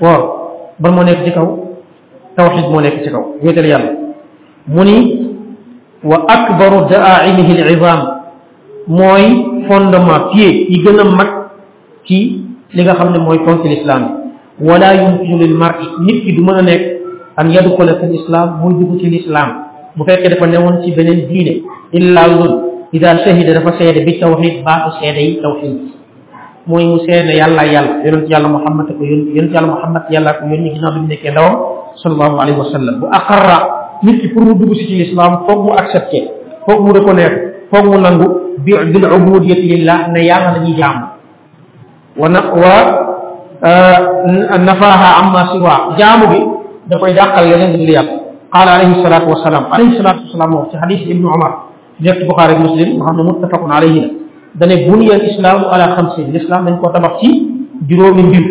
woor ban moo nekk ci kaw tawxid moo nekk ci kaw wéetal yàlla mu ni wa akbaru daaimihi l izam mooy fondement pied yi gën a mag ci li nga xam ne mooy ponk l'islam bi wala yumkinu lil mar'i nit ki du mën a nekk an yadxula fi l'islam muy dugg ci l'islam bu fekkee dafa newoon ci beneen diine illa lul ida shahida dafa seede bi tawxid baatu seede yi tawxid mooy mu seede ne yàlla yàlla yonent yàlla muhammad ko yón yonent yàlla muhammad yàlla ko yónni ginnaaw bi mu nekkee ndawam sallallahu alayhi wa sallam bu aqarra nit ki pour mu dugg si ci l'islam foog mu accepté foog mu reconnaître foog mu nangu bi bil ubudiyati lillah ne yàlla la ñuy jaamu wa na wa nafaha amma siwa jaamu bi da koy dàqal leneen di yàlla qaala alayhi salatu wasalaam alayhi salatu wasalaam wax ci xadis ibnu omar direct buxaari muslim nga xam ne muttafaqun alayhi la dane buniya al islaamu ala xamsin l'islam dañ koo tabax ci juróomi mbir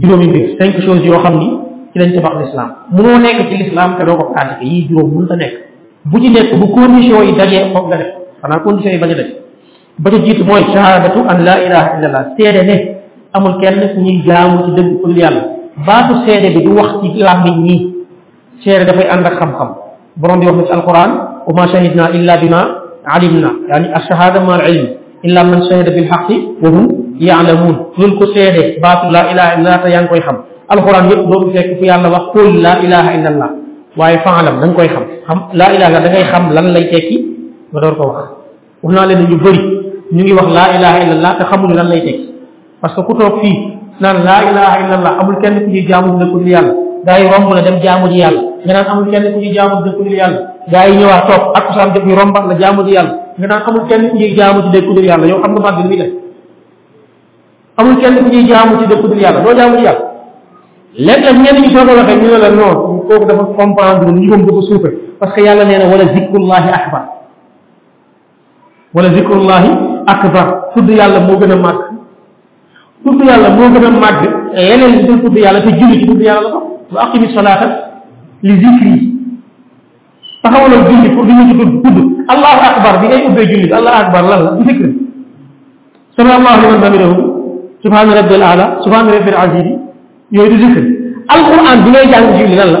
juróomi mbir cinq choses yoo xam ni ci lañ tabax l'islam mënoo nekk ci l'islam te doo ko pratiquer yii juróom mën ta nekk bu ci nekk bu condition yi dajee foog nga def xanaa condition yi bañ a def ba ca jiitu mooy shahadatu an la ilaha illa allah seede ne amul kenn ku ñuy jaamu ci dëgg ku yàlla baatu seede bi du wax ci làmmiñ ñi seere dafay ànd ak xam-xam borom bi wax na ci alquran wa ma shahidna illa bima alimna yaani ashahada ma al ilm illa man shahida bil xaqi wa hum yaalamuun loolu ko seede baatu laa ilaha illa allah te yaa ngi koy xam alxuraan yëpp doo fekk fu yàlla wax qul laa ilaha illa allah waaye faalam da nga koy xam xam laa ilaha illa da ngay xam lan lay tekki nga door ko wax wax naa leen ñu bëri ñu ngi wax laa ilaha illallah te xamuñu lan lay teg parce que ku toog fii naan laa ilaha illallah amul kenn ku ñuy jaamu dëkku li yàlla gaa yi romb la dem jaamu ji yàlla nga naan amul kenn ku ñuy jaamu dëkku li yàlla gaa yi ñëwaat toog ak kusaan jëf ñu rombat la jaamu ji yàlla nga naan amul kenn ku ñuy jaamu ci dëkku li yàlla yow xam nga màgg li muy def amul kenn ku ñuy jaamu ci dëkku li yàlla doo jaamu ji yàlla léeg-léeg ñenn ñi soo ko waxee ñu ne la non kooku dafa comprendre niveau dafa suufe parce que yàlla nee na wala zikrullahi akbar wala zikrullahi akbar tudd yàlla moo gën a màgg tudd yàlla moo gën a màgg leneen li dul tudd yàlla te julli ci tudd yàlla la ko wa aqimi salaata li zikri taxawalal julli pour di ñu ci tudd tudd allahu akbar bi ngay ubbee julli bi allahu akbar lan la du zikri sami allahu liman hamidahu subhaana rabbil ala subhaana rabbil azim yooyu du zikri alquran bi ngay jàng julli lan la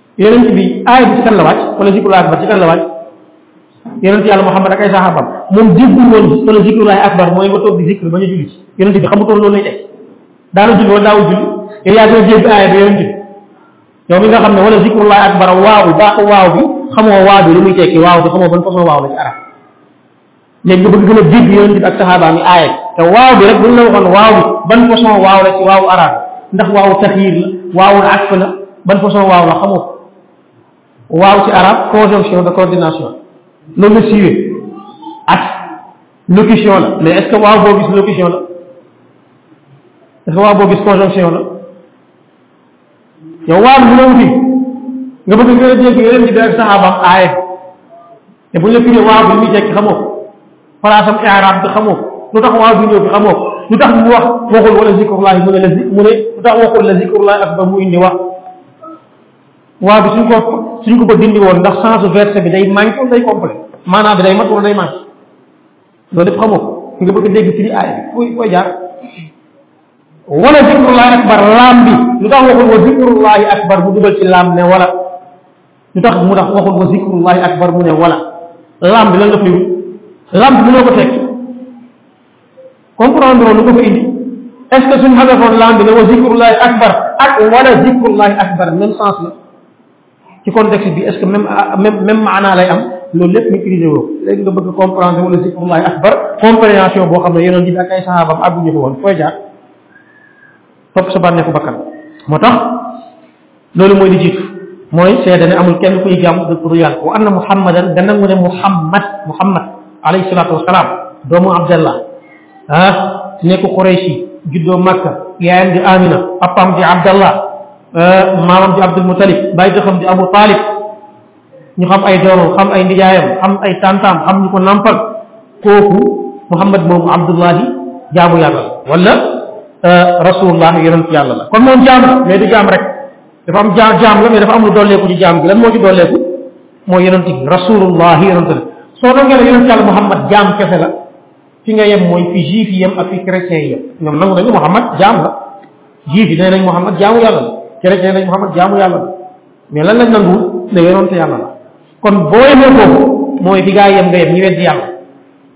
yonent bi aay bi ci kan la wàcc wala zikrul akbar ci kan la wàcc yonent yàlla Muhammad ak ay saxaabam moom déggul woon wala zikrulaay akbar mooy nga toog di zikr ba ñu julli ci yonent bi xamutoon loolu lay teg daana julli wala daawul julli yow yaa gën a dégg aaya bi yonent bi yow mi nga xam ne wala zikrulaay akbar waaw bi baaxu waaw bi xamoo waaw bi li muy tekki waaw bi xamoo ban façon waaw la ci arab léegi nga bëgg gën a dégg yonent bi ak saxaaba mi aaya bi te waaw bi rek bu ñu la waxoon waaw bi ban façon waaw la ci waawu arab ndax waawu taxiir la waawu atf la ban façon waaw la xamoo ko waaw ci arab conjonction de coordination loolu la siiwee at locution la mais est-ce que waaw boo gis locution la est-ce que waaw boo gis conjonction la yow waar bu ñëw fi nga bëgg gën a dégg yeneen ci benn saxaabam aaye te bu ñu la firee waar bu muy tekki xamoo place am i'raab bi xamoo lu tax waar bu ñëw fi xamoo lu tax mu wax waxul wala zikrullahi mu ne la mu ne lu tax waxul la zikrullahi akbar mu indi wax waa bi suñ ko suñ ko ko dindi woon ndax sensu verset bi day manqué wala day complet maanaam bi day mat wala day manqué loolu lépp xamoo ko nga bëgg a dégg firi aay bi fooy fooy jaar wala zikrullahi akbar laam bi lu tax waxul wa zikrullahi akbar mu dugal ci laam ne wala lu tax mu tax waxul wa zikrullahi akbar mu ne wala laam bi lan la fay laam bi mënoo ko teg comprendre lu ko fa indi est ce que suñu xamefoon laam bi ne wa zikrullahi akbar ak wala zikrullahi akbar même sens la ci contexte bi est-ce que même même même maanaa lay am loolu lépp maîtriser woo léegi nga bëgg comprendre wala zikrullahi akbar compréhension boo xam ne yonent bi ak ay sahaabam àgguñu ko woon fooy jaar topp sa bànneexu bakkan moo tax loolu mooy li jiitu mooy seede ne amul kenn kuy jàmm dëgg du yàlla wa anna muhammadan da nangu ne muhammad muhammad alayhi salaatu wasalaam doomu abdallah ah nekk Qurayshi juddoo Makka yaayam di Amina papaam di Abdallah eh, maamam di Abdul Muttalib bàyyi taxam di Abu Talib ñu xam ay doomam xam ay ndijaayam xam ay tantaam xam ñu ko nampal kooku Muhammad moomu Abdullahi jaamu yàlla wala eh, rasulullah yonent yàlla la kon moom jaam la mais du jaam rek dafa am jaam jaam la mais dafa am lu dolleeku ci jaam gi lan moo ci dolleeku mooy yonent bi rasulullah yonent la soo doon ngeen yonent yàlla Muhammad jaam kese la fi nga yem mooy fi juif yi yem ak fi chrétien yi yem ñoom nangu nañu Muhammad jaam la juif yi nee nañ Muhammad jaamu yàlla la chrétien nañ Muhammad jaamu yàlla la mais lan lañ nanguwul ne yonante yàlla la kon boo yemee foofu mooy fi gaa yem nga yem ñu weddi yàlla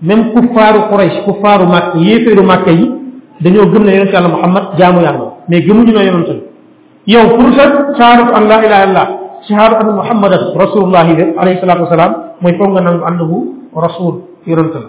même kuffaaru Quraysh kuffaaru Màkka yéeféeru Màkka yi dañoo gëm ne yonante yàlla Muhammad jaamu yàlla la mais gëmuñu ne yonante la yow pour sa saaratu an laa ilaha illallah shahaadu anna muhammadan rasulullahi de alayhi salaatu wasalaam mooy foog nga nangu annahu rasul yonante la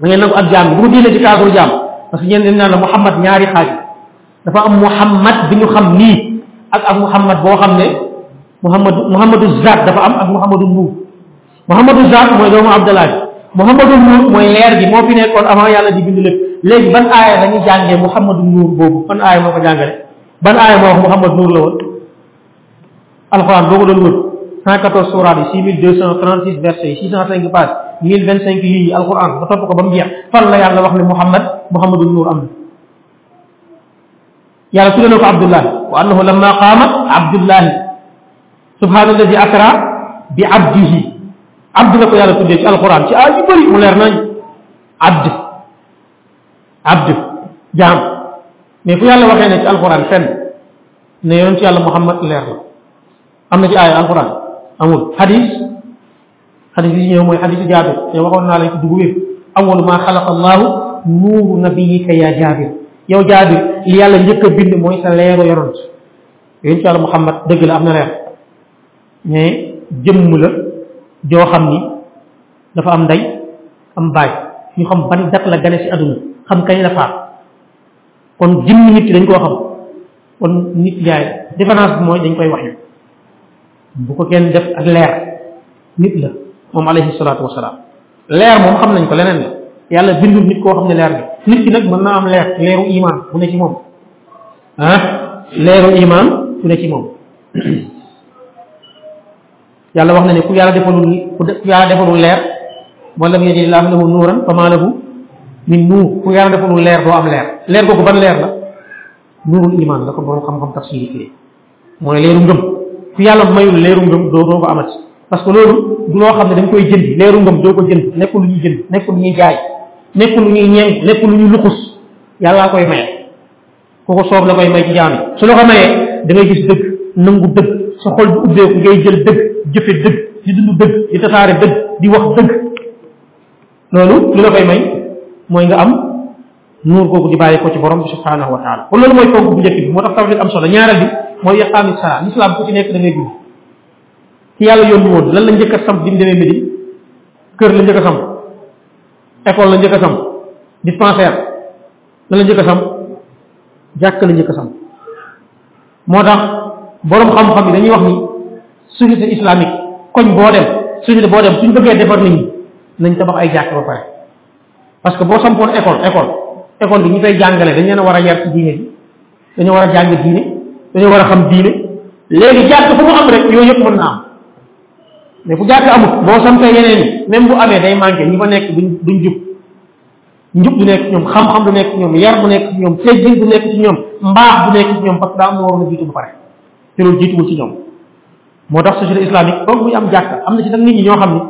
da ngay nangu ak jaam bi bu ko génne ci cadre jaam parce que ñeen dañ naan la Muhammad ñaari xaaj dafa am Muhammad bi ñu xam nii ak ak Muhammad boo xam ne Muhammad Muhammadu Zaat dafa am ak Muhammadu Nuur Muhammadu Zaat mooy doomu Abdallah bi Muhammadu Nuur mooy leer gi moo fi nekkoon avant yàlla di bind lépp léegi ban aaya la ñu jàngee Muhammadu Nuur boobu ban aaya moo ko jàngale ban aaya moo wax Muhammad Nuur la woon alxuraan boo ko doon wër 114 suuraat yi 6236 versets yi 605 pages 1025 lignes yi alxuraan nga topp ko ba mu jeex fan la yàlla wax ne Muhammad Muhammadul Nuur am na yàlla tuddee na ko Abdullahi wa annahu lamma qaama Abdullahi subhaana alladi asra bi abdihi abd la ko yàlla tuddee ci alxuraan ci ay yu bëri mu leer nañ abd abd jaam mais fu yàlla waxee ne ci alxuraan fenn ne yoon ci yàlla muhammad leer la am na ci aaya alquran amul xadis xadis yi ñëw mooy xadisu jaabir te waxoon naa la ci dugg wér awwalu maa xalaqa allahu nuuru nabiyika yaa jaabir yow jaabir li yàlla njëkk a bind mooy sa leeru yonant yoon ci yàlla muhammad dëgg la am na leer mais jëmm la joo xam ni dafa am ndey am baay ñu xam ban dat la gane ci àdduna xam kañ la faat kon jëmm nit ki dañ koo xam kon nit yaay différence bi mooy dañ koy wax yu bu ko kenn def ak leer nit la moom alayhi salaatu wasalaam leer moom xam nañ ko leneen la yàlla bindul nit koo xam ne leer la nit ki nag mën naa am leer leeru iman bu ne ci moom ah leeru iman bu ne ci moom yàlla wax na ne ku yàlla defalul ni ku de- ku yàlla defalul leer man lam yajid laahu lahu nuuran fa maa lahu min nuur ku yàlla defalul leer doo am leer leer googu ban leer la nuurul iman la ko borom xam-xam tafsir yi firee mooy leeru ngëm ku yàlla mayul leeru ngëm doo doo ko amati parce que loolu du loo xam ne dañ koy jënd leeru ngëm doo ko jënd nekkul lu ñuy jënd nekkul lu ñuy jaay nekkul lu ñuy ñeent nekkul lu ñuy luxus yàllaa koy maye ku ko soob la koy may ci jaam yi su la ko mayee da ngay gis dëgg nangu dëgg sa xol bu ubbeeku ngay jël dëgg jëfe dëgg di dund dëgg di tasaare dëgg di wax dëgg loolu li la koy may mooy nga am nuur googu di bàyyi ko ci borom bi subhanahu wa taala kon loolu mooy ponk bu njëkk bi moo tax tawhid am solo ñaareel bi mooy iqaami sala l'islam ku ci nekk da ngay julli ci yàlla yónni woon lan la njëkk a samp bi mu demee Médine kër la njëkk a samp école la njëkk a samp dispensaire la la njëkk a samp jàkk la njëkk a samp moo tax boroom xam-xam yi dañuy wax ni société islamique koñ boo dem société boo dem suñ bëggee defar nit ñi nañ tabax ay jàkk ba pare parce que boo sampoon école école école bi ñu fay jàngale dañ leen a war a yar ci diine bi dañoo war a jàng diine dañoo war a xam diine léegi jàkk fu mu am rek yooyu yëpp mën na am mais fu jàkk amut boo sampee yeneen yi même bu amee day manqué ñi fa nekk duñ duñ jub njub du nekk ci ñoom xam-xam du nekk ci ñoom yar du nekk ci ñoom teggin du nekk ci ñoom mbaax du nekk ci ñoom parce que daa am waroon a jiitu ba pare te loolu jiituwul ci ñoom moo tax société islamique foog muy am jàkka am na ci nag nit ñi ñoo xam ne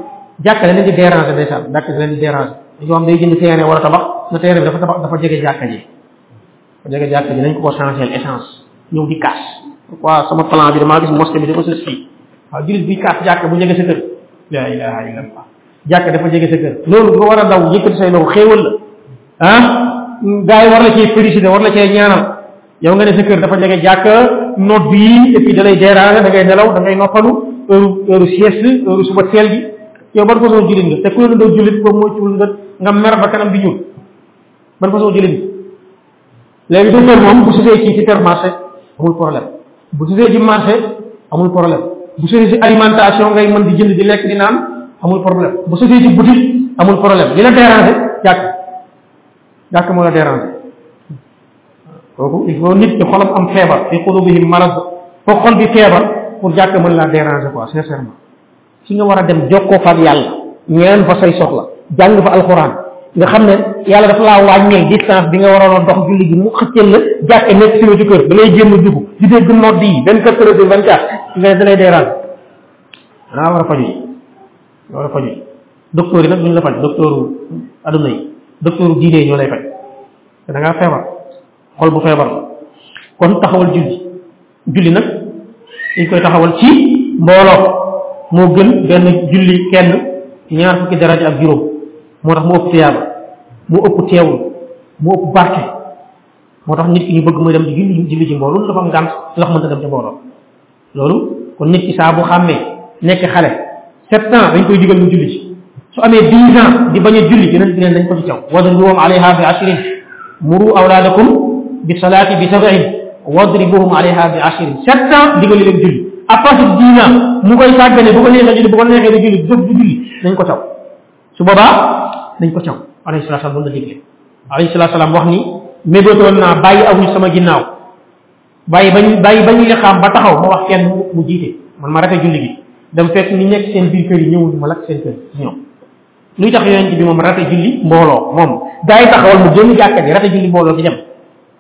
jàkka leen di déranger ndeysaan jàkka leen di déranger ñoo xam day jënd terrain wala tabax na terrain bi dafa tabax dafa jege jàkka ji bu jege jàkk ji nañ ko ko changer essence ñëw di kaas waaw sama plan bi damaa gis mosquée bi dafa sës fii waaw jullit bi kaas jàkk bu jege sa kër la ilaha illa allah jàkk dafa jege sa kër loolu nga war a daw yëkkati say loxo xéewal la ah gars yi war la cee félicité war la cee ñaanal yow nga ne sa kër dafa jege jàkk nodd yi et puis da lay déranger da ngay nelaw da ngay noppalu heure heure sieste heure suba teel gi yow ban façon jullit nga te ku ne doo jullit ba moytuwul nga nga mer ba kanam di ñuul ban façon julli bi léegi docteur moom bu sësee ci ci ter marché amul problème bu sësee ci marché amul problème bu sësee ci alimentation ngay mën di jënd di lekk di naan amul problème bu sësee ci boutique amul problème li la déranger jàkk jàkk moo la déranger kooku il faut nit ki xolam am feebar fi qulubihim marad foo xol bi feebar pour jàkk mën laa déranger quoi sincèrement fi nga war a dem jokkoo fa ak yàlla ñaan fa say soxla jàng fa alxuraan nga xam ne yàlla dafa laa wàññil distance bi nga waroon a dox julli gi mu xëccël la jàkke nekk si wetu kër da lay génn dugg di dégg nodd yi vingt quatre heures sur vingt quatre nga da lay deeraan daa war a faju yi daa war a faju yi docteur yi nag duñ la faj docteur aduna yi docteur diine yi ñoo lay faj te da ngaa feebar xol bu feebar kon taxawal julli julli nag dañ koy taxawal ci mbooloo moo gën benn julli kenn ñaar fukki daraja ak juróom moo tax mu ëpp tiyaaba mu ëpp teewul mu ëpp barke moo tax nit ki ñu bëgg muy dem di julli julli ci mbooloo lu dafa am ngànt lu tax mënta dem ci mbooloo loolu kon nit ki saa bu xàmmee nekk xale sept ans dañ koy digal mu julli ci su amee dix ans di bañ a julli yeneen bi neen dañ ko ci caw wadribuhum alayha bi ashrin muru awlaadakum bi salaati bi sab'in wadribuhum alayha bi ashrin sept ans digal leen julli à partir de dix ans mu koy sàggane bu ko neexee julli bu ko neexee di julli jóg di julli dañ ko caw su boobaa dañ ko caw alayhi salaatu salaam la digle alayhi salaatu salaam wax ni mébétoon naa bàyyi aw ñu sama ginnaaw bàyyi ba ñu bàyyi ba ñu liqaam ba taxaw ma wax kenn mu jiite man ma rate julli gi dem fekk ñu nekk seen biir kër yi ñëwul ma lakk seen kër ci ñoom luy tax yonent bi moom rate julli mbooloo moom gaa yi taxawal mu génn jàkka ji rate julli mbooloo di dem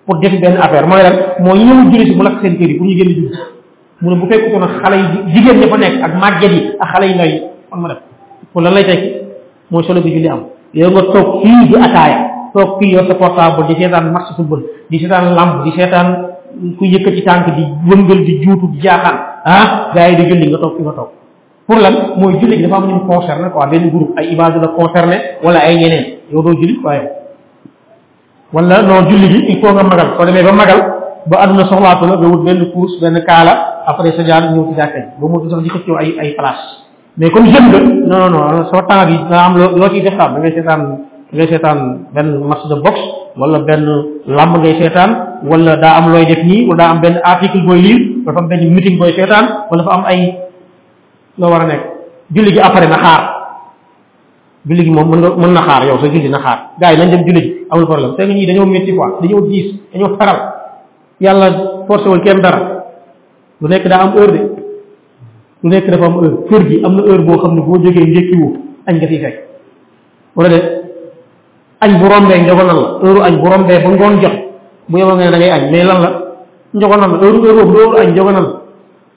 pour defi benn affaire mooy lan moo ñëw julli si mu lakk seen kër yi pour ñu génn julli mu ne bu fekk ko nag xale yi jigéen ña fa nekk ak màgget yi ak xale yi ndaw yi kon ma def kon lan lay tekki mooy solo bi julli am yow nga toog fii di ataaya toog fii yor sa portable di seetaan match football di seetaan lamb di seetaan ku yëkkat ci tànk di wëngal di juutu di jaaxaan ah gars yi di julli nga toog fi nga toog pour lan mooy julli gi dafa am ñu concerné quoi benn groupe ay image la concerné wala ay ñeneen yow doo julli quoi yow wala non julli gi il faut nga magal soo demee ba magal ba àdduna soxlaatu la nga wut benn course benn kaala après sa jaar ñëw ci jàkka ji ba mu sax di xëccoo ay ay place mais comme jeune nga non non non soo temps bi dana am loo loo ciy def daal da ngay seetaan da ngay seetaan benn match de boxe wala benn làmb ngay seetaan wala daa am looy def nii wala daa am benn article booy lire wala dafa am benn meeting booy seetaan wala dafa am ay loo war a nekk julli gi après na xaar julli gi moom mën nga mën na xaar yow sa julli na xaar gars yi nañ dem julli ji amul problème c'est que ñii dañoo métti quoi dañoo diis dañoo taral yàlla forcé wul kenn dara lu nekk daa am heure de lu nekk dafa am heure kër gi am na heure boo xam ne boo jógee njëkki wu añ nga fiy fekk wala de añ bu rombee njogonal la heure añ bu rombee ba ngoon jot bu yeboo nga ne da ngay añ mais lan la njogonal la heure heure boobu doo añ njogonal la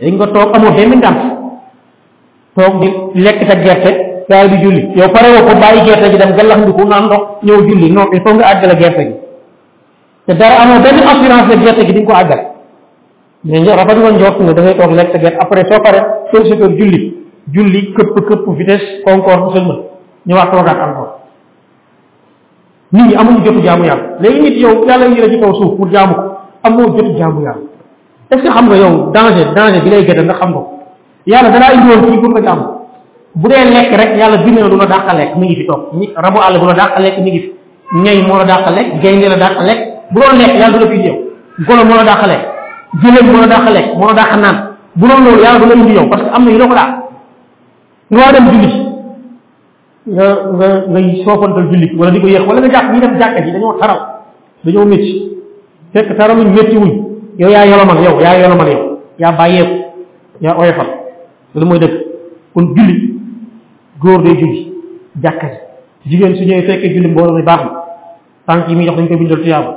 léegi nga toog amoo benn ngànt toog di lekk sa gerte gaay di julli yow pare woo ko bàyyi gerte gi dem gallax ndiku naan ndox ñëw julli non il faut nga àggale gerte gi te dara amoo benn assurance ne gerte gi di nga ko àggale mais ñoo rafet nga njort ne da ngay toog lekk sa gerte après soo pare soo sa kër julli julli këpp këpp vitesse concorde seulement ñëwaat toogaat encore nit ñi amuñu jotu jaamu yàlla léegi nit yow yàlla ngi la ci kaw suuf pour jaamu ko amoo jotu jaamu yàlla est ce que xam nga yow danger danger bi lay gëdal nga xam nga ko yàlla danaa indi woon fii pour nga jaamu bu dee lekk rek yàlla bind na lu la dàq lekk mi ngi fi toog ñi rabu àll bu la dàq lekk mi ngi fi ñay moo la dàq lekk gaynde la dàq lekk bu doon lekk yàlla du la fi indi yow golo moo la dàq lekk jëleen moo la dàq lekk moo la dàq naan bu doon loolu yàlla du la indi yow parce que am na yu la ko dàq nga war a dem julli nga nga ngay soofantal julli wala di ko yéex wala nga jàpp ñi dem jàkka ji dañoo taral dañoo métti fekk taraluñ métti wuñ yow yaa yolomal yow yaa yolomal yow yaa bàyyeeku yaa oyofal loolu mooy dëgg kon julli góor day julli jàkka ji jigéen su ñëwee fekkee julli mbooloo mi baax na tànk yi muy jox dañ koy bindal tuyaaba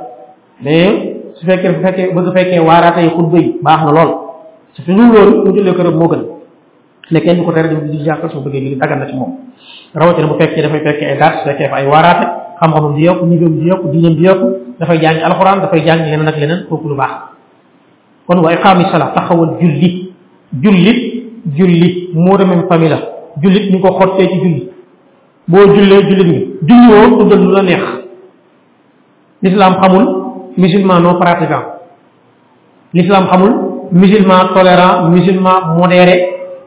mais su fekkee bu fekkee bëgg fekkee waaraate yi xutba yi baax na lool su fi dul loolu mu jullee këram moo gën ne kenn du ko tere di di jàkka soo bëggee julli dagan na ci moom rawatina bu fekkee dafay fekkee ay daat su fekkee fa ay waaraate xam-xamam di yokku nitam di yokku diinam di yokku dafay jàng alxuraan dafay jàng leneen ak leneen kooku lu baax kon wa iqaami sala taxawal julli jullit julli moo de même famille la jullit ñu ko xottee ci julli boo jullee jullit nga julli woo tuddal lu la neex l'islam xamul musulman non pratiquant l'islam xamul musulman tolérant musulman modéré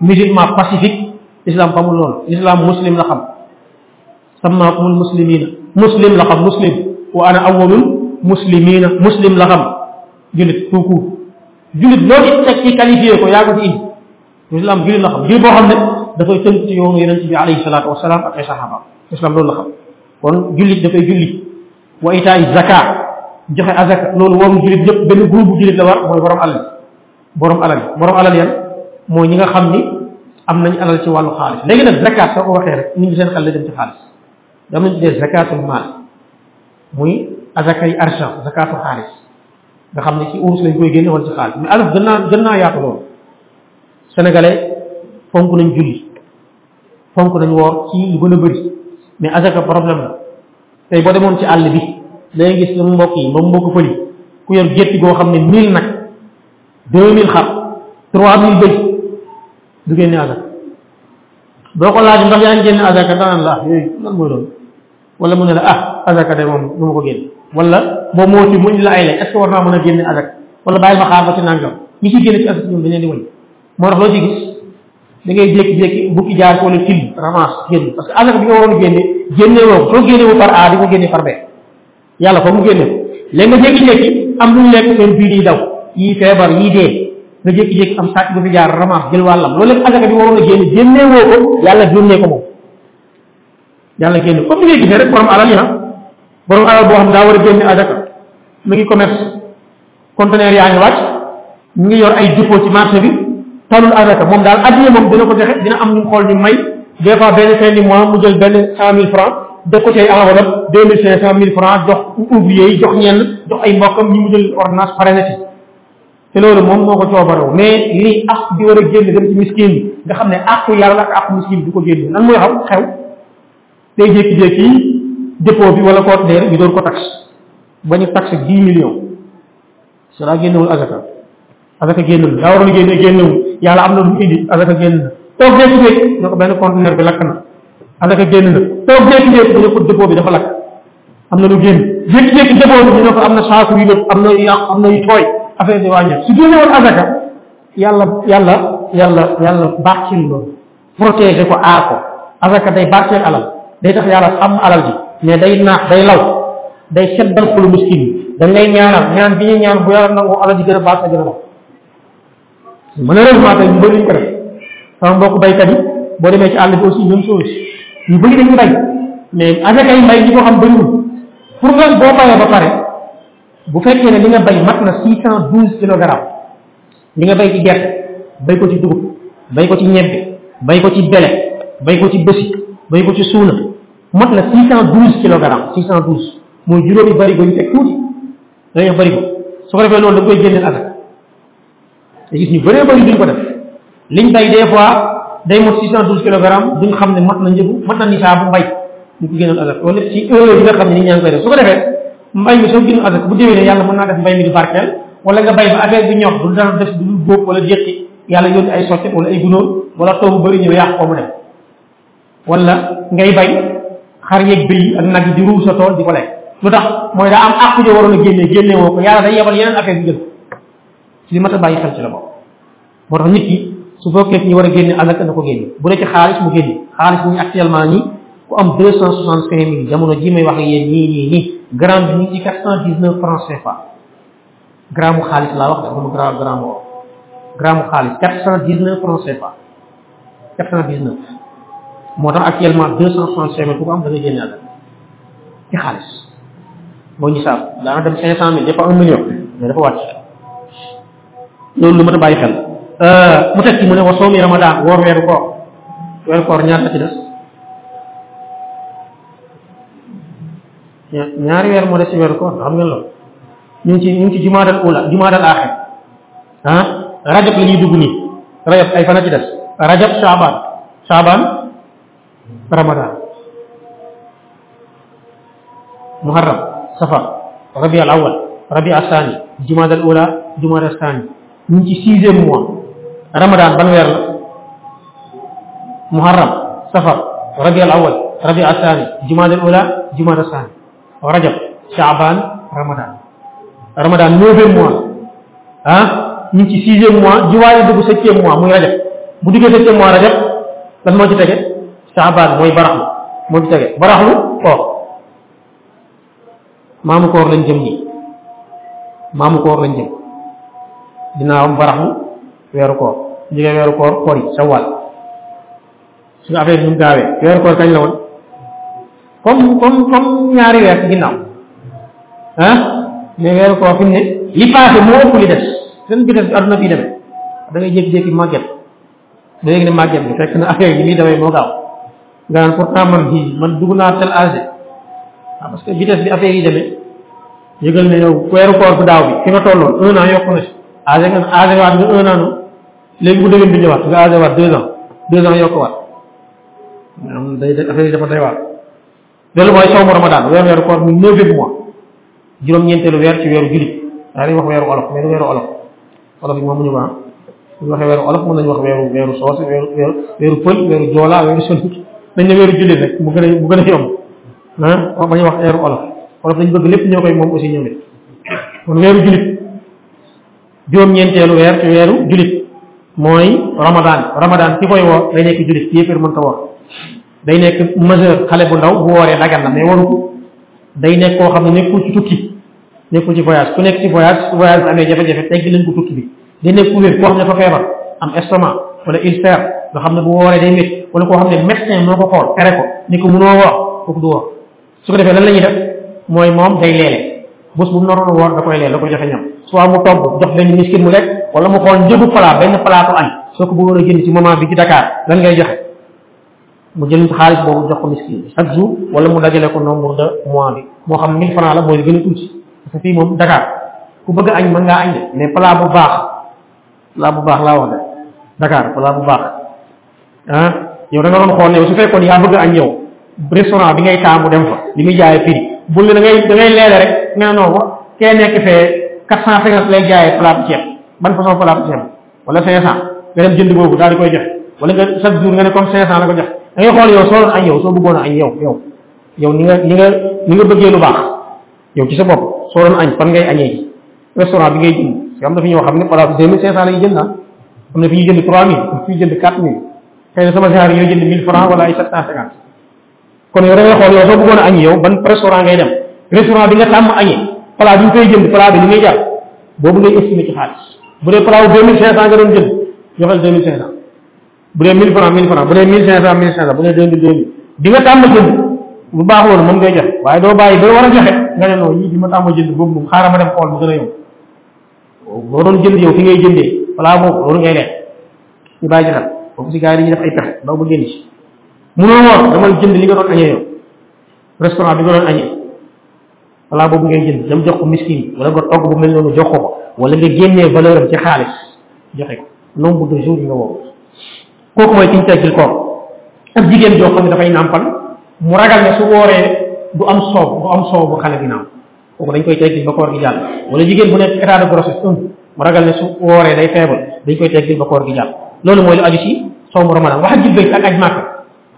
musulman pacifique l'islam xamul loolu l'islam muslim la xam sammakumul muslimina muslim la xam muslim wa ana awwalul muslimina muslim la xam julit kooku julit loo ci teg ci qualifié ko yaa ko ci indi l'islam julit la xam julit boo xam ne dafay tënk ci yoonu yonente bi alayhi salaatu wasalaam ak ay saxaaba islam loolu la xam kon jullit dafay julli wa itaay zaka joxe azaka loolu warum julit yëpp benn groupe bu julit la war mooy borom alal borom alal borom alal yan mooy ñi nga xam ni am nañ alal ci wàllu xaalis léegi nag zakat soo ko waxee rek nit ñi seen xel la dem ci xaalis da am nañ tuddee zakatul maal muy azaka yi argent zakatu xaalis nga xam ne ci urus lañ koy génne wala ci xaalis mais alal gën naa gën naa yaatu loolu sénégalais fonk nañ julli fonk nañ woor ci lu gën a bëri mais asaka problème la tey boo demoon ci àll bi day gis suñu mbokk yi moom mbokk pëli ku yor gétti goo xam ne mille nag deux mille xar trois mille bëy du génne asaka boo ko laaj ndax yaa ngi génne asaka danaan la ah yooyu lan mooy loolu wala mu ne la ah asaka de moom nu ma ko génne wala boo moo ci muñ la ay lay est ce que war naa mën a génne asaka wala bàyyi ma xaar ba ci nangam ñi ci génne ci asaka ñoom dañ leen di wëñ moo tax loo ci gis da ngay jékki-jékki bukki jaar ko wala til ramas génn parce que asaka bi nga waroon a génne génne woo ko soo génne wu par A di ko génne par B yàlla fa mu génne ko léegi nga jékki-jékki am lu ñu lekk seen biir yi daw yii feebar yii dee nga jékki-jékki am sàcc bu fi jaar ramas jël wàllam loolu lépp asaka bi waroon a génne génne woo ko yàlla génne ko moom yàlla génne comme ni ngay gisee rek borom alal yi ah borom alal boo xam daa war a génne asaka mu ngi commerce conteneur yaa ngi wàcc ñu ngi yor ay dépôt ci marché bi talul arrêté moom daal addiye moom dina ko joxe dina am ñu xool ñu may des fois benn fin du mois mu jël benn cent mille franc def ko ci ay enveloppe deux mille cinq cent mille franc jox ouvrier yi jox ñenn jox ay mbokkam ñi mu jël ordonnance pare na ci te loolu moom moo ko coobarew mais lii ak di war a génn dem ci miskin bi nga xam ne àqu yàlla ak àqu miskin du ko génn lan mooy xam xew day jékki-jékki dépôt bi wala compte bi rek ñu door ko tax ba ñu tax dix millions su daa génnewul azaka azaka génnul daa waroon génne génnewul yàlla am na lu mu indi azaka génn na toog jékki-jékki ne ko benn conteneur bi lakk na azaka génn na toog jékki-jékki ñu ne ko dépôt bi dafa lakk am na lu génn jékki-jékki dépôt bi ñu ne ko am na saaku yu nëb am na yu yàq am na yu tooy affaire bi wàññeeku su génnewoon azaka yàlla yàlla yàlla yàlla baax ci loolu protéger ko aar ko asaka day barkeel alal day tax yàlla sàmm alal ji mais day naax day law day seddal xolu miskin yi dañ lay ñaanal ñaan bi ñuy ñaan bu yàlla nangu alal ji gën a baax sa gën a law malheureusement tey ñu bëri ñu ko def sama mbokk baykat yi boo demee ci àll bi aussi même chose ñu bëri dañuy bay mais asaka yi mbay ñi ko xam bëriwul pour nga boo bayee ba pare bu fekkee ne li nga bay mat na six cent douze kilogrammes li nga bay ci gerte bay ko ci dugub bay ko ci ñebbe bay ko ci bele bay ko ci bësi bay ko ci suuna mot na 612 kilogramme 612 mooy juróomi barigo yu teg tuuti da ngay barigo su ko defee loolu da koy génneel asak te gis ñu bëree bëri duñ ko def liñ bay des fois day mot 612 kilogramme duñ xam ne mat na njëgu mat na nisaabu mbay ñu ko génneel asak loolu lépp ci erreur yi nga xam ne nit ñaa ngi koy def su ko defee mbay mi soo génn asaka bu déwénee yàlla mën naa def mbay mi di barkeel wala nga bay ba affaire bi ñor du dara des du dul góob wala jéqi yàlla yónni ay soccet wala ay gunóor wala taw bu bëri ñëw yàq ko mu dem wala ngay bay xar yeeg bëy yi ak nag yi di ruur sa tool di ko lekk lu tax mooy daa am àqu jo waroon a génnee génne woo ko yàlla day yebal yeneen affaire bi jël ci li mat a bàyyi xel ci la bokk moo tax nit ki su bokkee ci ñu war a génne alaka na ko génne bu dee ci xaalis mu génne xaalis bi ñu actuellement nii ku am deux cent soixante cinq mille jamono ji may wax ak yéen nii nii nii gramme bi ñu ngi ci quatre cent dix neuf francs CFA gramme xaalis laa wax dafa mu gramme gramme or gramme xaalis quatre cent dix neuf francs CFA quatre cent dix neuf moo tax actuellement deux cent soixante cinq mille ku ko am da nga génne alaka ci xaalis boo ñu saab daana dem cinq cent mille dafa un million mais dafa wàcc loolu lu ma ta bàyyi xel euh, mu teg ci mu ne wa soomi ramadan woor weeru koor weeru koor ñaata ci des ñaari weer moo des ci weeru koor xam ngeen loolu ñu ngi ci ñu ngi ci jumaadal ula jumaadal aaxir ah rajab la ñuy dugg nii rajab ay fana ci des rajab shaaban shaaban ramadan muharram safar rabi al awal rabi al sani jumaad al ula jumaad al sani ñu ngi ci sixième mois ramadan ban weer la muharram safar rabi al awal rabi al sani jumaad al ula jumaad al sani rajab shaaban ramadan ramadan neuvième mois ah ñu ngi ci sixième mois di waaye dugg septième mois muy rajab bu duggee septième mois rajab lan moo ci tege shaaban mooy baraxlu moo ci tege baraxlu koor maamu koor lañ jëm nii maamu koor lañ jëm dinaa am baraxlu weeru koor jege weeru koor koor yi shawwal su nga affaire bi mu gaawee weeru koor kañ la woon comme comme comme ñaari weer ci ginnaaw ah mais weeru koor fi mu ne li passé moo ëpp li des seen bi des aduna bi demee da ngay jékki-jékki màgget da ngay ne màgget bi fekk na affaire bi muy demee moo gaaw nga naan pourtant man bii man dugg naa tel âge waaw parce que vitesse bi affaire yi demee yëgal na yow weeru koor bu daaw bi fi nga tolloon un an yokku na si âge nga âge waat nga un an léegi bu déwén bi ñëwaat nga âgé waat deux ans deux ans yokk waat maanaam day day affaire yi dafa day waat loolu mooy sawmu ramadan weer weeru koor muy neuvième mois juróom-ñeenteelu weer ci weeru julit daa dañuy wax weeru olof mais du weeru olof olof yi moom mu ñu baax bu ñu waxee weeru olof mën nañu wax weeru weeru soose weeru weeru weeru pël weeru joolaa weeru sëntu dañ ne weeru jullit rek mu gën a mu gën a yomb ah bañ a wax weeru olof olof dañu bëgg lépp ñoo koy moom aussi ñëw ne kon weeru jullit juróom-ñeenteelu weer ci weeru julit mooy ramadan ramadan ki koy woor day nekk julit yéeféer mën ko woor day nekk majeur xale bu ndaw bu wooree dagan na mais waru ko day nekk koo xam ne nekkul ci tukki nekkul ci voyage ku nekk ci voyage su voyage bi amee jafe-jafe tegg nañ ko tukki bi day nekk ku wér koo xam ne fa feebar am estomac wala ulcère nga xam ne bu wooree day métti wala koo xam ne médecin moo ko xool tere ko ni ko mënoo woor kooku du woor su ko defee lan la ñuy def mooy moom day leele bés bu naroon woor da koy leele da koy joxe ñam soit mu togg jox benn miskin mu lekk wala mu xool njëgu plat benn palaatu añ soo ko bëggoon a jënd ci moment bi ci Dakar lan ngay joxe mu jël xaalis boobu jox ko miskin bi chaque jour wala mu dajale ko nombre de mois bi moo xam 1000 francs la mooy gën a tuuti parce que fii moom Dakar ku bëgg añ mën ngaa añ de mais plat bu baax plat bu baax laa wax de Dakar plat bu baax ah yow da nga doon xool yow su fekkoon yaa bëgg añ yow restaurant bi ngay taamu dem fa li muy jaayee prix bu la da ngay da ngay leele rek nga ne non kee nekk fee quatre cent cinquante lay jaayee plat ceeb ban façon plat ceeb wala cinq cent nga dem jënd boobu daal di koy joxe wala nga chaque jour nga ne comme cinq cent la ko joxe da ngay xool yow soo doon añ yow soo bëggoon a añ yow yow yow ni nga ni nga ni nga bëggee lu baax yow ci sa bopp soo doon añ fan ngay añee ji restaurant bi ngay jënd si am na fi ñoo xam ne place deux mille cinq cent la ñuy jënd ah am na fi ñuy jënd trois mille am fi ñuy jënd quatre mille xëy na sama genre ñooy jënd mille francs wala ay sept cent cinquante kon yow da ngay xool yow soo bëggoon a añ yow ban restaurant ngay dem restaurant bi nga tàmm añee plat bi ñu koy jënd plat bi li ngay jàpp boobu ngay estimé ci xaalis bu dee plat wu deux mille cinq cent nga doon jënd joxal deux mille cinq cent bu dee 1000 francs 1000 francs bu dee 1500 1500 bu dee 2000 2000 di nga tàmm jënd lu baax loolu moom ngay joxe waaye doo bàyyi doo war a joxe nga ne non yii di ma tàmm jënd boobu moom xaaral ma dem xool mu gën a yomb boo doon jënd yow fi ngay jëndee balaa boobu loolu ngay lekk ñu bàyyi ci xel boobu si gars yi dañuy def ay pexe daw ba génn ci mënoo woor dama jënd li nga doon añee yow restaurant bi nga doon añee plat boobu ngay jënd dem jox ko miskin wala nga togg bu mel noonu jox ko ko wala nga génnee valeur am ci xaalis joxe ko nombre de jours yi nga woo kooku mooy ki ñu teggil koor ak jigéen joo xam ne dafay nàmpal mu ragal ne su wooree du am soow du am soow bu xale bi nàmp kooku dañ koy teggil ba koor gi jàll wala jigéen bu nekk état de grossesse un mu ragal ne su wooree day feebal dañ koy teggil ba koor gi jàll loolu mooy lu aju ci soomu ramadan wax ak jubbe ak aj màkk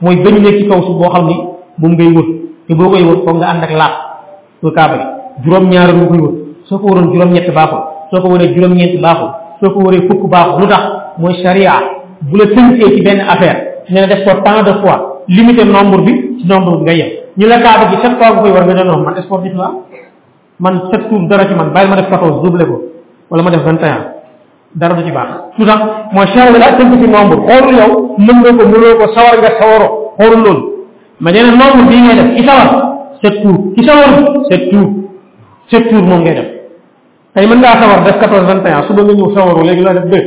mooy bañ ne ci kaw suuf boo xam ni moom ngay wër te boo koy wër foog nga ànd ak laab pour kaaba gi juróom-ñaar nga koy wër soo ko waroon juróom-ñett baaxul soo ko waree juróom-ñeent baaxul soo ko waree fukk baaxul lu tax mooy charia bu la tënkee ci benn affaire ne la def ko tant de fois limité nombre bi ci nombre bi nga yem ñu la kaaba gi chaque fois nga koy war nga ne non man sport bi la man sept tours dara ci man bàyyi ma def quatorze double ko wala ma def vingt et un dara du ci baax lu tax mooy charia daa tënk ci nombre xoolul yow mën nga ko mënoo ko sawar nga sawaro xoolul loolu ma nee na nombre bii ngay def ki sawar sept tours ki sawar sept tours sept tours moom ngay def tey mën ngaa sawar def quatorze vingt et un suba nga ñëw sawaru léegi loo def deux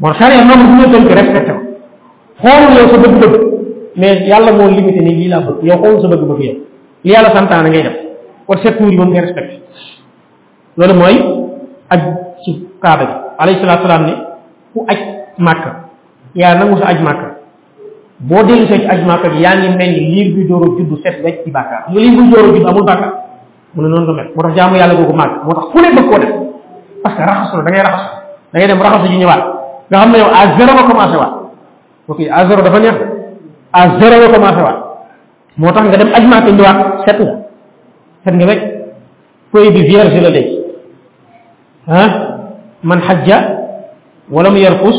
moo charia noonu bu ñu tënk respecté ko xoolul yow sa bëgg-bëgg mais yàlla moo limité ni lii laa bëgg yow xoolul sa bëgg-bëgg yow li yàlla santaane ngay def kon sept tours yi moom ngay respecté loolu mooy aj ci kaaba bi alayhi salaatu salaam ne ku aj màkka yaa nangu sa aj màkka boo dellu see ci aj màkka bi yaa ngi mel ni liir bi door a judd set wecc ci bàkkaar mu liir bi door a judd amul bàkkaar mu ne noonu nga mel moo tax jaamu yàlla googu màgg moo tax ku ne bëgg koo def parce que raxasu la da ngay raxasu da ngay dem raxasu ji ñëwaat nga xam ne yow à zéro nga commencé waat ok à zéro dafa neex à zéro nga commencé waat moo tax nga dem ajmaate ñëwaat set nga set nga rek feuille bi vierge la léegi ah man xajja wala mu yarfus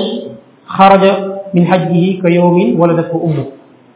xaraja min xajjihi ka yowmin wala def ko ummu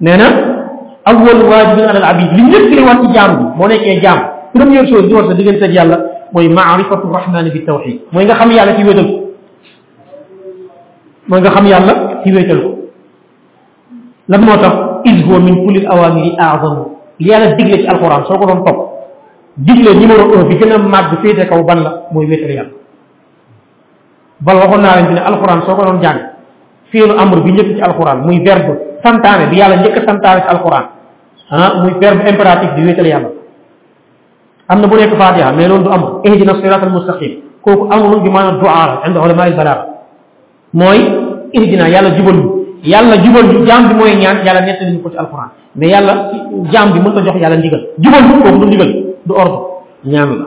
nee na awwal waajibin alal abid li njëkk li war ci jaam bi moo nekkee jaam première chose di war sa diggante ak yàlla mooy maarifatu rahmani bi tawxid mooy nga xam yàlla ci wéetal ko mooy nga xam yàlla ci wéetal ko lan moo tax is huwa min kulli awamiri azamu li yàlla digle ci alquran soo ko doon topp digle numéro un bi gën a màgg féete kaw ban la mooy wéetal yàlla bal waxoon naa leen bi ne alxuraan soo ko doon jàng fiilu amr bi njëkk ci alxuraan muy verbe santaane bi yàlla njëkk santaane ci alxuraan ah muy verbe impératif di wéetal yàlla am na bu nekk fatiha mais loolu du amr ihdina siratal mustaqim kooku amrun bi maanaam duaa la inda ulama al balagha mooy ihdina yàlla jubal ñu yàlla jubal ñu jaam bi mooy ñaan yàlla nettali ñu ko ci alxuraan mais yàlla jaam bi mën ta jox yàlla ndigal jubal ñu kooku du ndigal du ordre ñaan la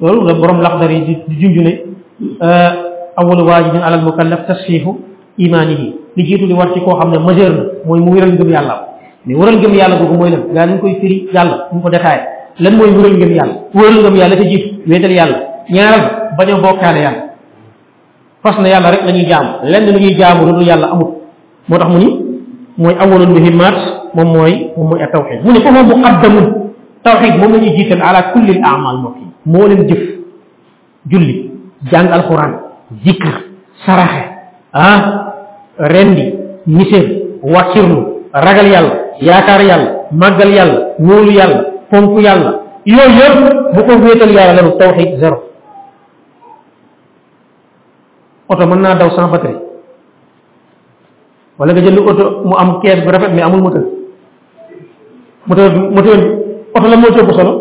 loolu la borom laxdar yi di di junj ne awalu waajibin alal mukallaf tasxiixu imaanihi li jiitu li war ci koo xam ne majeur na mooy mu wéral ngëm yàlla mais wéral ngëm yàlla googu mooy lan gaa ni ñu koy firi yàlla ñu ko détaillé lan mooy wéral ngëm yàlla wéral ngëm yàlla te jiitu wéetal yàlla ñaareel bañ a bokkaale yàlla fas na yàlla rek la ñuy jaamu lenn lu ñuy jaamu lu dul yàlla amut moo tax mu ni mooy awalul muhimmat moom mooy moom mooy ak tawxid mu ne foofu muqaddamun tawxid moom la ñuy jiital ala kulli al amal mbokk yi moo leen jëf julli jàng alquran zikr saraxe ah rendi misir wàccirlu ragal yàlla yaakaar yàlla màggal yàlla wóolu yàlla fonk yàlla yooyu yëpp bu ko wéetal yàlla la tawxid zéro oto mën naa daw sans batterie wala nga jënd oto mu am kees bu rafet mais amul moteur moteur bi moteur bi oto la moo ci ëpp solo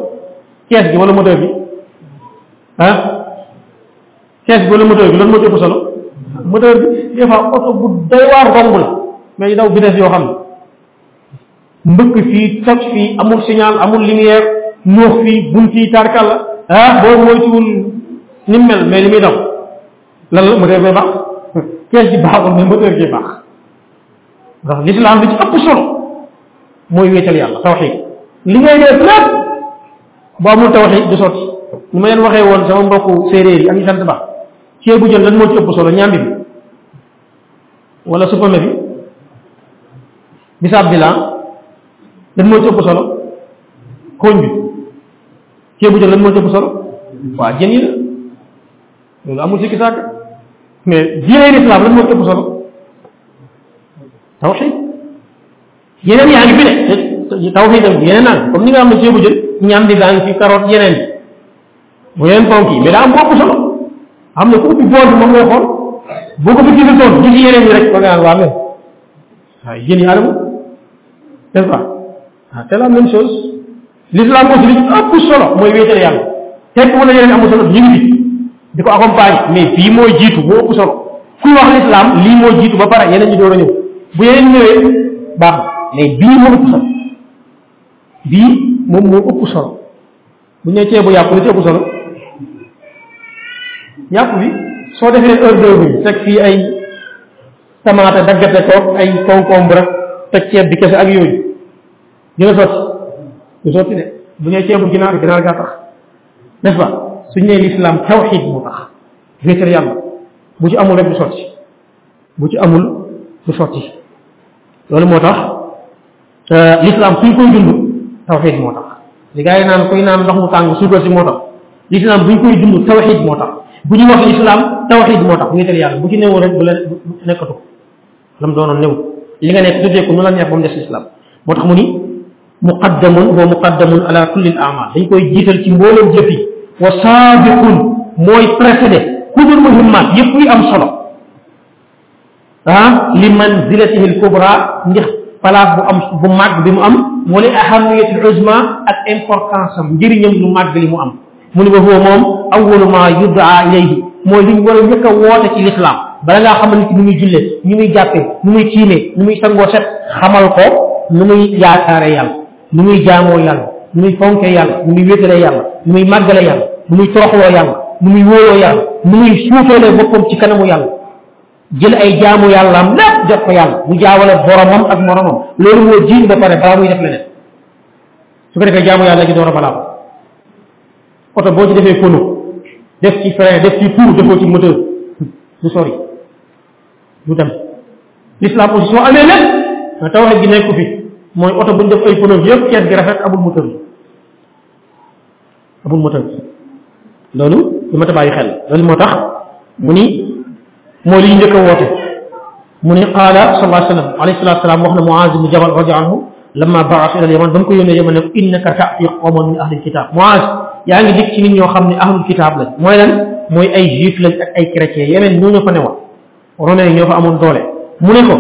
kees gi wala moteur bi ah kees gi wala moteur bi lan moo ci ëpp solo moteur bi des fois oto bu doy waar romb la mais yu daw vitesse yoo xam ne mbëkk fii toj fii amul signal amul lumière noox fii bunt yi tarkal la ah boo moytuwul ni mu mel mais li muy daw lan la moteur bi baax kees ji baaxul mais moteur bi baax ndax l'islam li ci ëpp solo mooy wéetal yàlla tawxid li ngay def lépp boo amul tawxid du sotti ni ma leen waxee woon sama mbokku séeréer yi ak ñu sant ba ceebu jën lan moo ci ëpp solo ñaambi bi wala supame bi bisaab bi laa lan moo ci ëpp solo kooñ bi ceebu jën lan moo ci ëpp solo waa jën yi la loolu amul sikki sàkk mais diine lislaam lan moo ci ëpp solo tawxid yeneen yaa ngi fi de taw fii tamit yeneen naan comme ni nga xam ne ceebu jën ñam di daan fi carotte yeneen mu yeneen ponk yi mais daa am bopp solo xam ne ku ubbi bool bi moom ngay xool boo ko fi gis toon gis yeneen yi rek ba nga naan waa mais waaye jën yi alamu n'est-ce pas ah c'est la même chose l'islam aussi li ëpp solo mooy wéetal yàlla tekk mu ne yeneen amul solo ñu ngi fi di ko accompagner mais bii mooy jiitu moo ëpp solo kuy wax l'islam lii moo jiitu ba pare yeneen ñi door a ñëw bu yeneen ñëwee baax mais bii moo ëpp solo bii moom moo ëpp solo bu ñu ceebu yàpp lu ci ëpp solo yàpp bi soo defee heure d'œuvre bi teg fii ay tamaate daggate koog ay concombre teg ceeb bi kese ak yooyu dina sotti du sotti de bu ñee ceebu ginaar ginaar gaa tax n'est-ce pas suñ nee l'islam tawxid moo tax wéetal yàlla bu ci amul rek du sotti bu ci amul du sotti loolu moo tax l'islam suñ koy dund tawxid moo tax li gars yi naan koy naan ndox mu tàng suukar si moo tax l'islam buñ koy dund tawxid moo tax bu ñu wax l'islam tawxid moo tax wéetal yàlla bu ci newul rek du la nekkatu la mu doonoon néew li nga nekk tuddee ko nu la neex ba mu des islam moo tax mu ni muqaddamun wa muqaddamun ala kulli al amal dañ koy jiital ci mbooleem jëf yi wa saabiqun mooy précédé ku dul muhimmaat yëpp yi am solo ah li manzilatihi al kubra ndax place bu am bu màgg bi mu am wala ahamiyat al uzma ak importance am njëriñam lu màgg li mu am mu ni ba foofu moom awwalu ma yudaa ilayhi mooy li ñu war a njëkk a woote ci lislaam bala ngaa xamal nit ki nu muy jullee nu muy jàppee nu muy tiimee nu muy sangoo set xamal ko nu muy yaakaare yàlla nu muy jaamoo yàlla nu muy fonkee yàlla nu muy wéetale yàlla nu muy màggale yàlla nu muy toroxloo yàlla nu muy wóoloo yàlla nu muy suufeelee boppam ci kanamu yàlla jël ay jaamu yàllaam lépp jox ko yàlla mu jaawale boromam ak moromam loolu moo jiin ba pare balaa muy def leneen su ko defee jaamu yàlla gi door a balaa oto boo ci defee pono def ci frein def ci tour defoo ci moteur du sori du dem l'islam aussi soo amee lépp nga tawxid gi nekku fi mooy oto bu ñu def ay pono yëpp kees gi rafet amul moteur bi abul mutal loolu lu ma ta bàyyi xel loolu moo tax mu ni moo li njëkk a woote mu ni qaala sallallahu alayhi wa sallam alayhi salatu wasalaam wax na Muaz ibn Jabal radi anhu lamma baas ila yaman ba mu ko yónnee yaman ne ko innaka taati qawman min ahlil kitab Muaz yaa ngi dikk ci nit ñoo xam ne ahlul kitab lañ mooy lan mooy ay juif lañ ak ay chrétien yeneen ñoo ñoo fa newoon romain yi ñoo fa amoon doole mu ne ko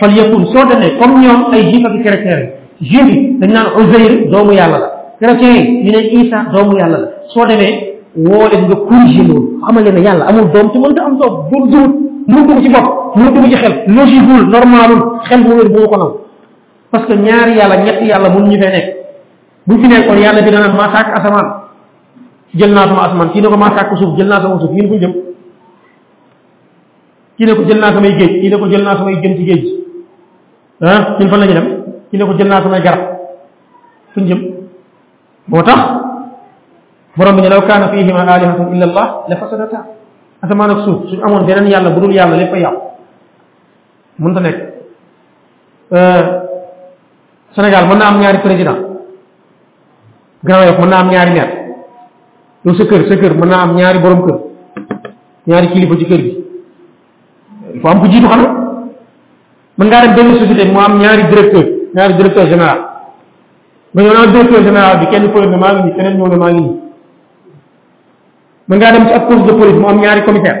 fal yakun soo demee comme ñoom ay juif ak chrétien juif yi dañ naan Uzayr doomu yàlla la chrétien yi ñu ne Isa doomu yàlla la soo demee woo leen nga corrigé loolu xamal leen ne yàlla amul doom te mënta am doom bu duut mu dugg ci bopp mu dugg ci xel logiqueul normalul xel bu wér bu mu ko naw parce que ñaari yàlla ñetti yàlla mun ñu fee nekk buñ fi nekkoon yàlla bi dana masaak asamaan jël naa sama asmaan kii ne ko maa sàkk suuf jël naa sama suuf yéen ko jëm kii ne ko jël naa samay géej kii ne ko jël naa samay jëm ci géej ah ñun fan la ñu dem kii ne ko jël naa samay garab fu ñu jëm moo tax borom bi ne law kaana fihima alihatun illa allah la fasadata asamaan ak suuf suñu amoon beneen yàlla bu dul yàlla lépp a yàqu mën ta nekk Sénégal mën na am ñaari président Grand Yoff mën naa am ñaari meer yow sa kër sa kër mën naa am ñaari borom kër ñaari kilifa ci kër gi il faut am ko jiitu xanaa mën ngaa dem benn société mu am ñaari directeur ñaari directeur général mais yow naa directeur général bi kenn fële na maa ngi nii keneen ñëw na maa ngi nii mën ngaa dem ci ab poste de police mu am ñaari commissaire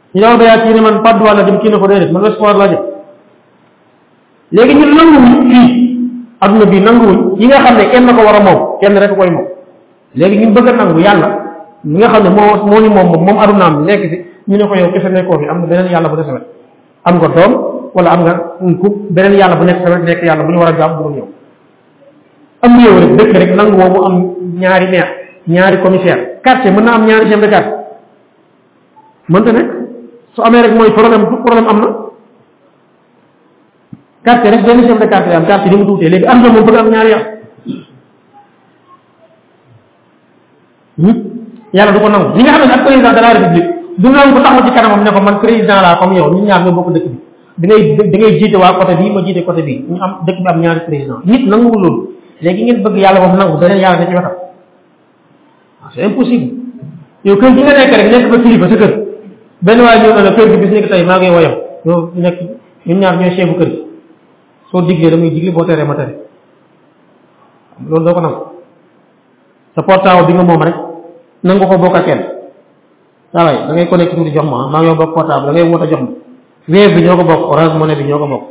ñu daal ba yaa kii ne man Patte d'Oie la jëm kii ne ko déedéet man Ouest Foire laa jëm léegi ñun nanguwuñ fii adduna bi nanguwuñ yi nga xam ne kenn ko war a moom kenn rek koy moom léegi ñun bëgg a nangu yàlla mi nga xam ne moo moo ñu moom moom moom addunaam nekk fi ñu ne ko yow kese nekkoo fi am nga beneen yàlla bu ne sawet am nga doom wala am nga ku beneen yàlla bu nekk sawet nekk yàlla bu ñu war a jaam bu dul yow am réew rek dëkk rek nangu woo mu am ñaari maire ñaari commissaire quartier mën na am ñaari chef de quartier mënta nekk su amee rek mooy problème du problème am na quartier rek benn chef de quartier am quartier ni mu tuutee léegi am na moom bëgg am ñaari yàq yàlla du ko nangu li nga xam ne ak président de la république du nangu ko taxaw ci kanamam ne ko man président laa comme yow ñun ñaar ñoo bokk dëkk bi da ngay da ngay jiite waa côté bii ma jiite côté bii ñu am dëkk bi am ñaari président nit nanguwul loolu léegi ngeen bëgg yàlla moom nangu beneen yàlla da ci wetam waaw c'est impossible yow kër gi nga nekk rek nekk fa kilifa sa kër benn waay ñëw na la kër gi bis nekk tey maa ngi woyam yow nekk ñun ñaar ñooy chef bu kër gi soo diglee damay digle boo teree ma tere loolu doo ko nangu sa portable bi nga moom rek nangu ko bokk ak kenn saa waay da ngay connecté tuuti jox ma maa ngi bokk portable da ngay woote jox ma wéer bi ñoo ko bokk orange money bi ñoo ko bokk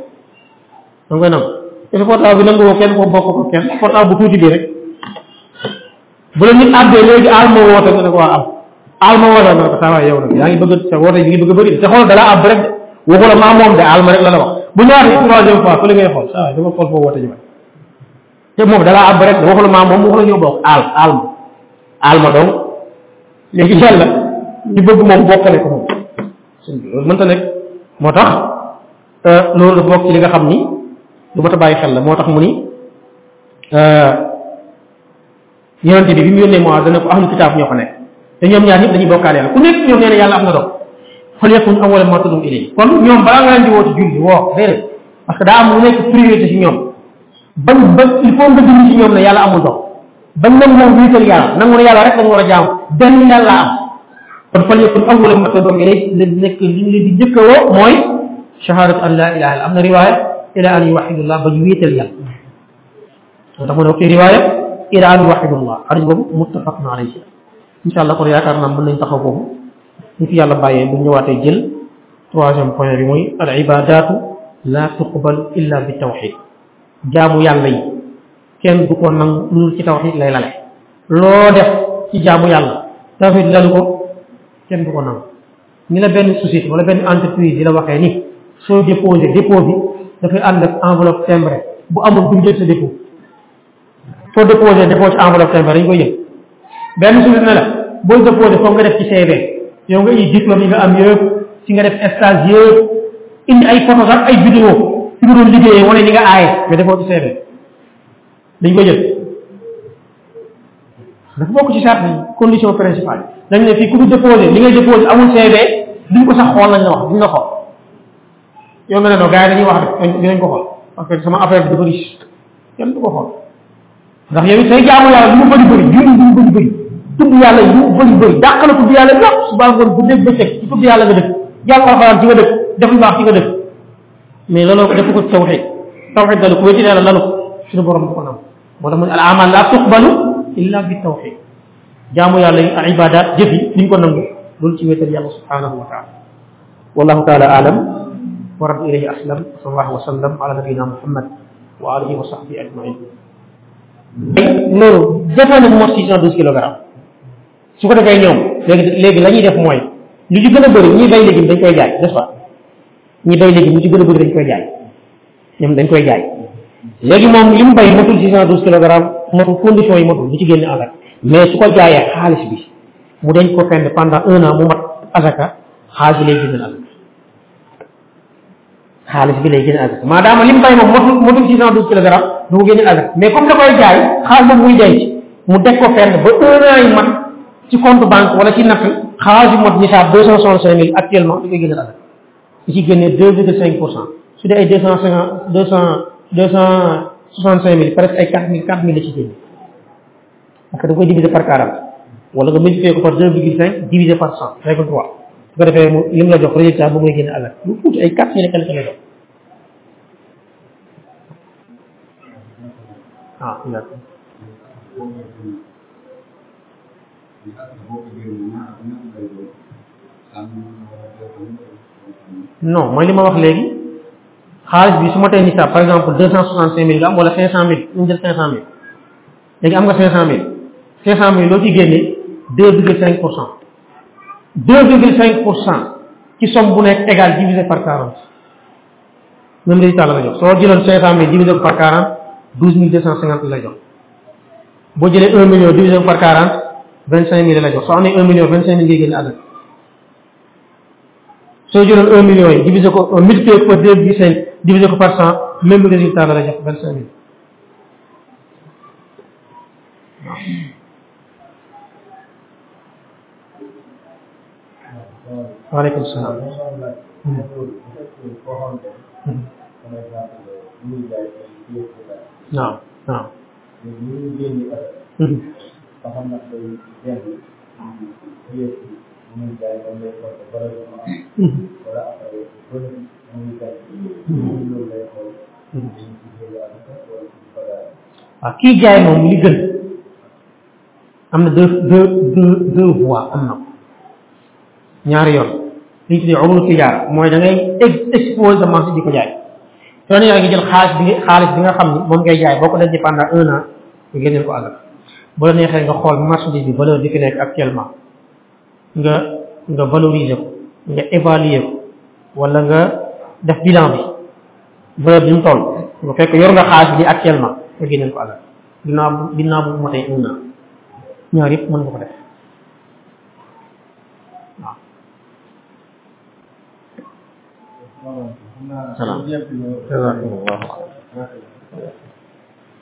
da nga koy nangu te portable bi nangu woo kenn ko bokk ko kenn portable bu tuuti bi rek bu la nit àddee léegi aal ma woote nga ne ko waa am aal ma woote nga ne ko saa waay yow nag yaa ngi bëgg sa woote yi ngi bëgg a bëri te xool dala ab rek waxu la maa moom de aal ma rek la la wax bu ñaari troisième fois fa li ngay xool saa waay dama xool foo woote ji te moom dalaa àbb rek waxu la maa moom waxu la ñoo bokk aal aal ma aal ma donc léegi yàlla ñu bëgg moom bokkale ko moom sëñ bi loolu mënta nekk moo tax euh, loolu dafa bokk ci li nga xam ni lu ma ta bàyyi xel la moo tax mu ni euh, yonente bi bi mu yónnee Muaz dana ko ahlu kitaab ñoo fa nekk te ñoom ñaar ñëpp dañuy bokkaale yàlla ku nekk ñoom nee na yàlla am na doom fal yakun awwala ma tudum ilay kon ñoom balaa nga leen di woote julli woo déedéet parce que daa am lu nekk priorité ci ñoom bañ ba il faut nga dindi ci ñoom ne yàlla amul doom bañ nangu moom wéetal yàlla nangu ne yàlla rek lañu war a jaamu benn yàlla am kon fal yakun awwala ma tudum ilay la nekk li ñu leen di njëkk a woo mooy shahadatu an la ilaha illa am na riwaaya ila an yuwaxidullah ba ñu wéetal yàlla moo tax mu ne wa fi riwaaya iraan waxidullah xadis boobu muttafaqun alayhi incha allah kon yaakaar naa mën nañ taxaw boobu ñu fi yàlla bàyyee bu ñëwaatee jël troisième point bi mooy al ibadaatu la tuqbal illa bi tawxid jaamu yàlla yi kenn du ko nangu lu dul ci tawxid lay lale loo def ci jaamu yàlla tawxid lalu ko kenn du ko nangu ni la benn société wala benn entreprise di la waxee ni soo déposé dépôt bi dafay ànd ak enveloppe timbrée bu amul duñ jël sa dépôt soo déposé dépôt ci enveloppe timbrée dañ koy jël benn société ne la booy déposé foog nga def ci CV yow nga indi diplôme yi nga am yëpp ci nga def stage yëpp indi ay photo sax ay vidéo ci nga doon liggéeyee wala ni nga aaye mais defoo ci CV dañ ko jël dafa bokk ci charte yi condition principale dañ ne fii ku fi déposé li ngay déposé amul CV duñ ko sax xool lañ la wax duñ la xool yow nga ne non gars yi dañuy wax rek dinañ ko xool parce que sama affaire bi dafa riche kenn du ko xool ndax yow it say jaamu yàlla du mu bëri bëri julli du mu bëri bëri tudd yàlla du mu bëri bëri dàq la tudd yàlla yëpp subaa ngoon bu dégg ba teg ci tudd yàlla nga dëkk jàng alxuraan ci nga dëkk def lu baax ci nga dëkk mais looloo ko def ko tawxid tawxid dalu ko wéti yàlla lalu ko suñu borom ko nam moo tax mu ne al amal la tuqbalu illa bi tawxid jaamu yàlla yi al ibadat jëf yi duñ ko nangu loolu ci wéetal yàlla subhanahu wa taala wallahu taala alam wa rabbi ilayhi aslam wa sallallahu wa sallam ala nabiyina muhammad wa alihi wa sahbihi ajmain loolu jafe na mot six cent douze kilogrammes su ko defee ñoom léegi léegi la ñuy def mooy lu ci gën a bëri ñuy bay légume dañ koy jaay n'est-ce pas ñi bay léegi ñu ci gën a bëri dañ koy jaay ñoom dañ koy jaay léegi moom li mu bay matul six cent douze kilogramme matul condition yi matul du ci génne azaka mais su ko jaayee xaalis bi mu denc ko fenn pendant un an mu mat azaka xaalis bi lay génne azaka xaalis bi lay génne azaka maadaama li mu bay moom matul matul six cent douze kilogramme du ko génne azaka mais comme da koy jaay xaalis boobu muy denc mu teg ko fenn ba un an yi mat ci compte banque wala ci natt xaalis bi mot nisaab deux cent soixante cinq mille actuellement da koy génne azaka di ci génne deux virgule cinq pour cent su dee ay deux cent cinquante deux cent deux cent soixante cinq mille presque ay quatre mille quatre mille la ci génne parce que da koy diviser par quarante wala nga multiplier ko par deux virgule cinq diviser par cent virgule trois su ko defee mu li mu la jox résultat bu muy génne alal lu tuuti ay quatre mille quelque la jox ah non mooy li ma wax léegi xaalis bi su ma tey nisaab par exemple deux cent soixante cinq mille nga am wala cinq cent mille ñu jël cinq cent mille léegi am nga cinq cent mille cinq cent mille loo ci génnee deux virgule cinq pour cent deux virgule cinq pour cent ci somme bu nekk égal divisé par quarante même résultat la la jox soo jëloon cinq cent mille divisé ko par quarante douze mille deux cent cinquante la jox boo jëlee un million divisé par quarante vingt cinq mille la jox soo amee un million vingt cinq mille ngay génne àdduna soo jëloon un million yi divisé ko multiplié ko par deux virgule cinq divisé ko par cent même résultat la la jox vingt cinq mille waaleykum salaam naam naam waaw kii jaay moom li gën am na deux deux deux deux voies am na ko ñaari yoon li ñu tuddee umru tijaara mooy da ngay ex exposé sa marché di ko jaay soo ne yaa ngi jël xaalis bi xaalis bi nga xam ni moom ngay jaay boo ko denc pendant un an nga génneel ko àll bu la neexee nga xool marchandise bi valeur bi fi nekk actuellement nga nga valoriser ko nga évaluer ko wala nga def bilan bi valeur bi mu toll nga fekk yor nga xaalis bi actuellement nga génneel ko alal ginnaaw ginnaaw bu motee un an ñaar yëpp mën nga ko def waaw salaam